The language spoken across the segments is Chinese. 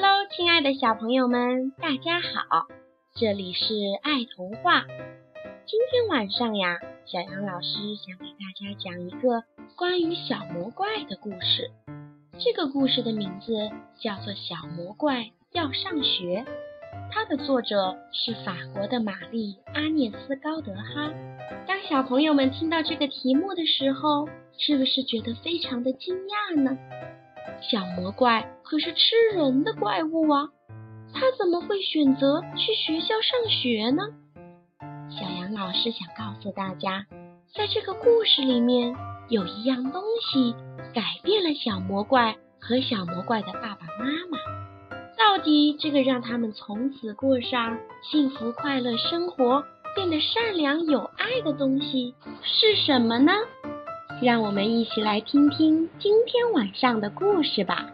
Hello，亲爱的小朋友们，大家好！这里是爱童话。今天晚上呀，小杨老师想给大家讲一个关于小魔怪的故事。这个故事的名字叫做《小魔怪要上学》，它的作者是法国的玛丽·阿涅斯·高德哈。当小朋友们听到这个题目的时候，是不是觉得非常的惊讶呢？小魔怪可是吃人的怪物啊，他怎么会选择去学校上学呢？小杨老师想告诉大家，在这个故事里面，有一样东西改变了小魔怪和小魔怪的爸爸妈妈。到底这个让他们从此过上幸福快乐生活、变得善良有爱的东西是什么呢？让我们一起来听听今天晚上的故事吧。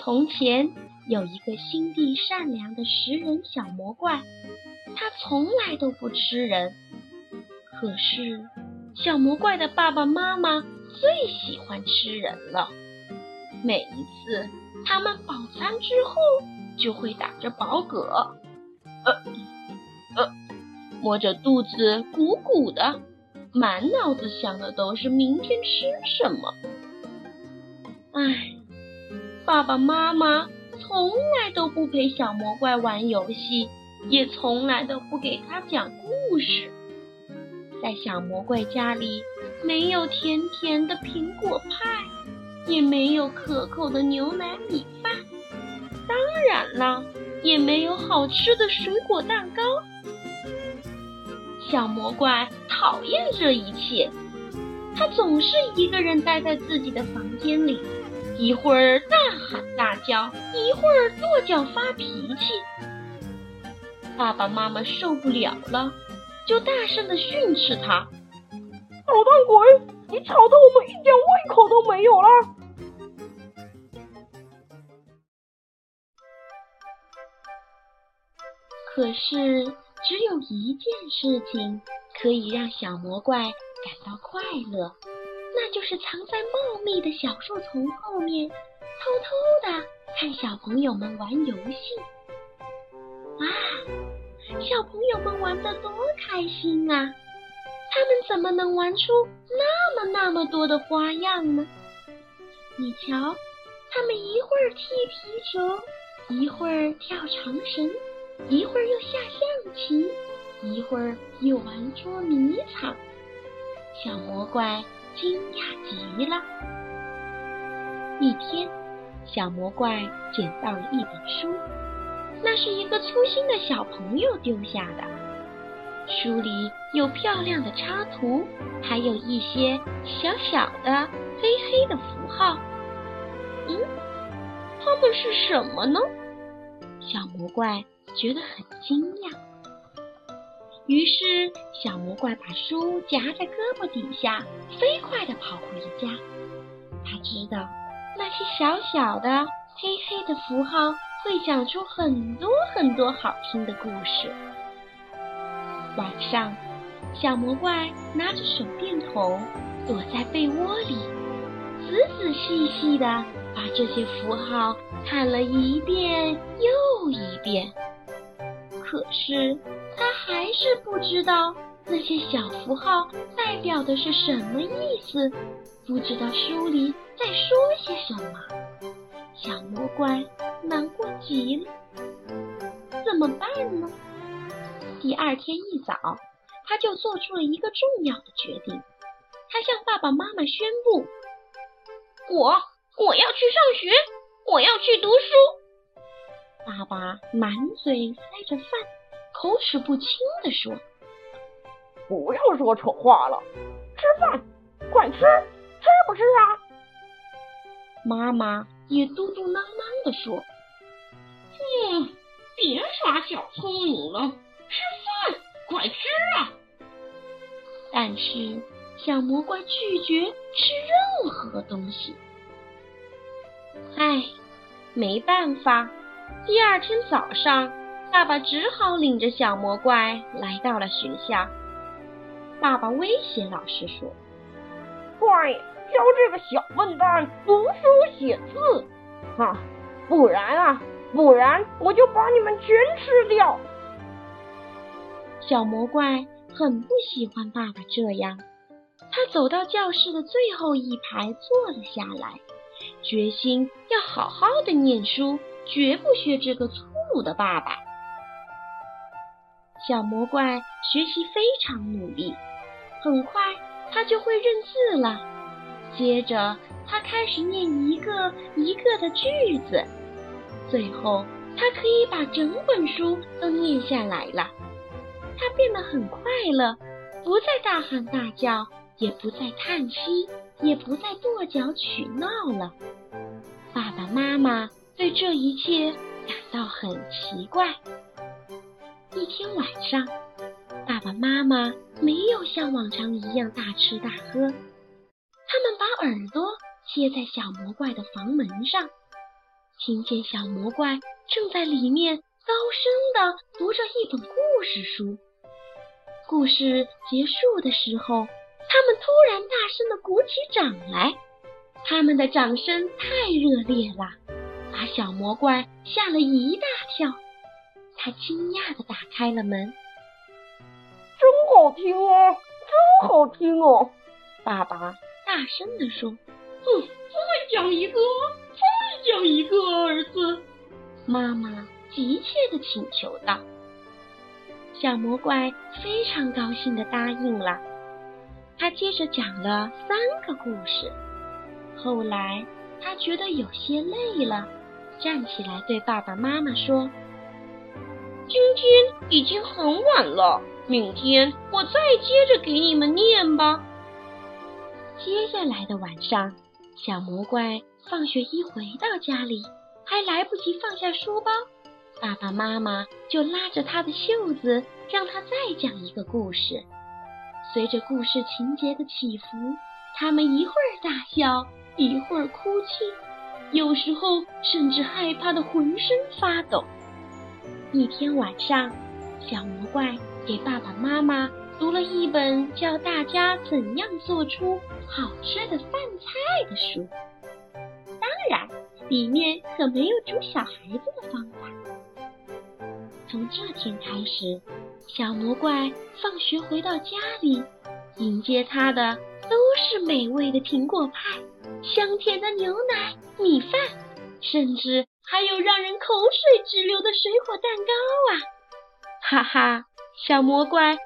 从前有一个心地善良的食人小魔怪，他从来都不吃人。可是，小魔怪的爸爸妈妈最喜欢吃人了。每一次他们饱餐之后，就会打着饱嗝。呃，呃，摸着肚子鼓鼓的，满脑子想的都是明天吃什么。唉，爸爸妈妈从来都不陪小魔怪玩游戏，也从来都不给他讲故事。在小魔怪家里，没有甜甜的苹果派，也没有可口的牛奶米饭。当然了。也没有好吃的水果蛋糕。小魔怪讨厌这一切，他总是一个人待在自己的房间里，一会儿大喊大叫，一会儿跺脚发脾气。爸爸妈妈受不了了，就大声的训斥他：“捣蛋鬼，你吵得我们一点胃口都没有了！”可是，只有一件事情可以让小魔怪感到快乐，那就是藏在茂密的小树丛后面，偷偷的看小朋友们玩游戏。啊，小朋友们玩的多开心啊！他们怎么能玩出那么那么多的花样呢？你瞧，他们一会儿踢皮球，一会儿跳长绳。一会儿又下象棋，一会儿又玩捉迷藏，小魔怪惊讶极了。一天，小魔怪捡到了一本书，那是一个粗心的小朋友丢下的。书里有漂亮的插图，还有一些小小的黑黑的符号。嗯，它们是什么呢？小魔怪。觉得很惊讶，于是小魔怪把书夹在胳膊底下，飞快地跑回了家。他知道那些小小的黑黑的符号会讲出很多很多好听的故事。晚上，小魔怪拿着手电筒，躲在被窝里，仔仔细细地把这些符号看了一遍又一遍。可是他还是不知道那些小符号代表的是什么意思，不知道书里在说些什么。小魔怪难过极了，怎么办呢？第二天一早，他就做出了一个重要的决定。他向爸爸妈妈宣布：“我我要去上学，我要去读书。”爸爸满嘴塞着饭，口齿不清地说：“不要说丑话了，吃饭，快吃，吃不吃啊？”妈妈也嘟嘟囔囔地说：“嗯，别耍小聪明了，吃饭，快吃啊！”但是小魔怪拒绝吃任何东西。唉，没办法。第二天早上，爸爸只好领着小魔怪来到了学校。爸爸威胁老师说：“怪教这个小笨蛋读书写字啊，不然啊，不然我就把你们全吃掉。小魔怪很不喜欢爸爸这样，他走到教室的最后一排坐了下来，决心要好好的念书，绝不学这个粗鲁的爸爸。小魔怪学习非常努力，很快他就会认字了。接着他开始念一个一个的句子，最后他可以把整本书都念下来了。他变得很快乐，不再大喊大叫，也不再叹息，也不再跺脚取闹了。爸爸妈妈对这一切感到很奇怪。一天晚上，爸爸妈妈没有像往常一样大吃大喝，他们把耳朵贴在小魔怪的房门上，听见小魔怪正在里面高声的读着一本故事书。故事结束的时候，他们突然大声的鼓起掌来，他们的掌声太热烈了，小魔怪吓了一大跳。他惊讶的打开了门，真好听哦，真好听哦！爸爸大声的说：“哼，再讲一个，再讲一个，儿子。”妈妈急切的请求道。小魔怪非常高兴的答应了。他接着讲了三个故事。后来他觉得有些累了，站起来对爸爸妈妈说：“今天已经很晚了，明天我再接着给你们念吧。”接下来的晚上，小魔怪放学一回到家里，还来不及放下书包。爸爸妈妈就拉着他的袖子，让他再讲一个故事。随着故事情节的起伏，他们一会儿大笑，一会儿哭泣，有时候甚至害怕的浑身发抖。一天晚上，小魔怪给爸爸妈妈读了一本教大家怎样做出好吃的饭菜的书，当然，里面可没有煮小孩子的方法。从这天开始，小魔怪放学回到家里，迎接他的都是美味的苹果派、香甜的牛奶、米饭，甚至还有让人口水直流的水果蛋糕啊！哈哈，小魔怪终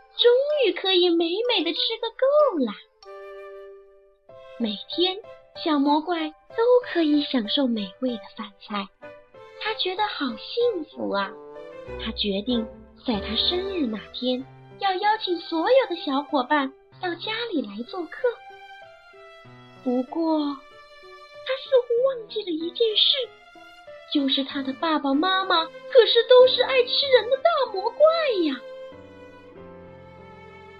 于可以美美的吃个够了。每天，小魔怪都可以享受美味的饭菜，他觉得好幸福啊！他决定在他生日那天要邀请所有的小伙伴到家里来做客。不过，他似乎忘记了一件事，就是他的爸爸妈妈可是都是爱吃人的大魔怪呀。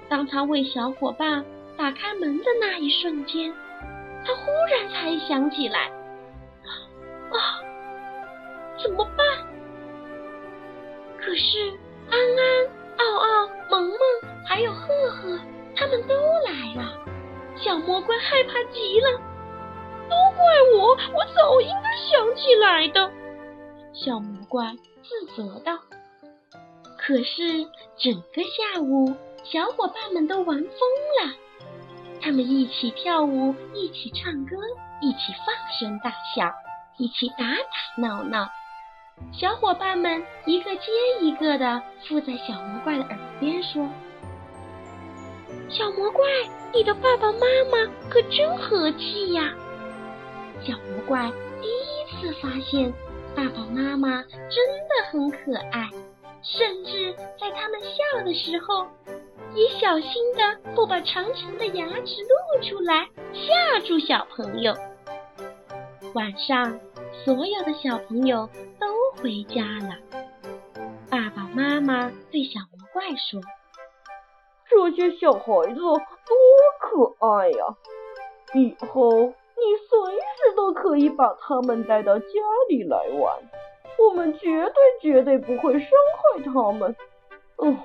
当他为小伙伴打开门的那一瞬间，他忽然才想起来：啊，怎么办？可是安安、奥奥、萌萌还有赫赫，他们都来了。小魔怪害怕极了，都怪我，我早应该想起来的。小魔怪自责道。可是整个下午，小伙伴们都玩疯了，他们一起跳舞，一起唱歌，一起放声大笑，一起打打闹闹。小伙伴们一个接一个的附在小魔怪的耳边说：“小魔怪，你的爸爸妈妈可真和气呀！”小魔怪第一次发现爸爸妈妈真的很可爱，甚至在他们笑的时候，也小心的不把长长的牙齿露出来，吓住小朋友。晚上，所有的小朋友都。回家了，爸爸妈妈对小魔怪说：“这些小孩子多可爱呀！以后你随时都可以把他们带到家里来玩，我们绝对绝对不会伤害他们。哦，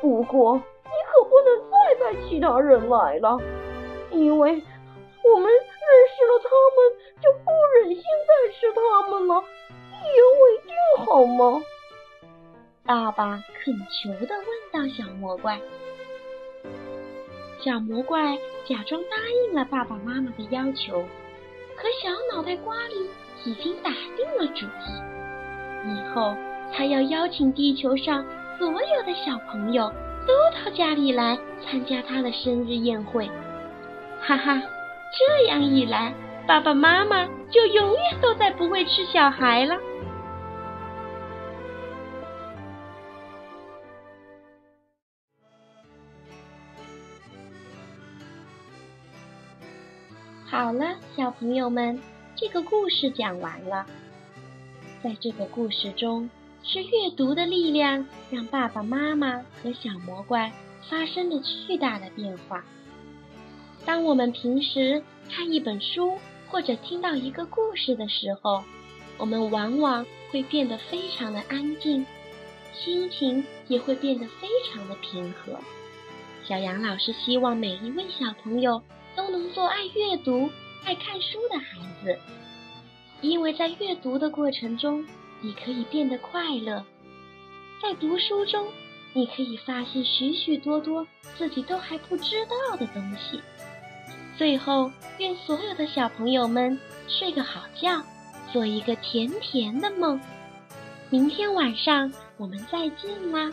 不过你可不能再带其他人来了，因为我们认识了他们，就不忍心再吃他们了，一言为定，好吗？爸爸恳求地问道：“小魔怪。”小魔怪假装答应了爸爸妈妈的要求，可小脑袋瓜里已经打定了主意，以后他要邀请地球上所有的小朋友都到家里来参加他的生日宴会。哈哈，这样一来，爸爸妈妈就永远都再不会吃小孩了。好了，小朋友们，这个故事讲完了。在这个故事中，是阅读的力量让爸爸妈妈和小魔怪发生了巨大的变化。当我们平时看一本书或者听到一个故事的时候，我们往往会变得非常的安静，心情也会变得非常的平和。小杨老师希望每一位小朋友。都能做爱阅读、爱看书的孩子，因为在阅读的过程中，你可以变得快乐；在读书中，你可以发现许许多多自己都还不知道的东西。最后，愿所有的小朋友们睡个好觉，做一个甜甜的梦。明天晚上我们再见啦！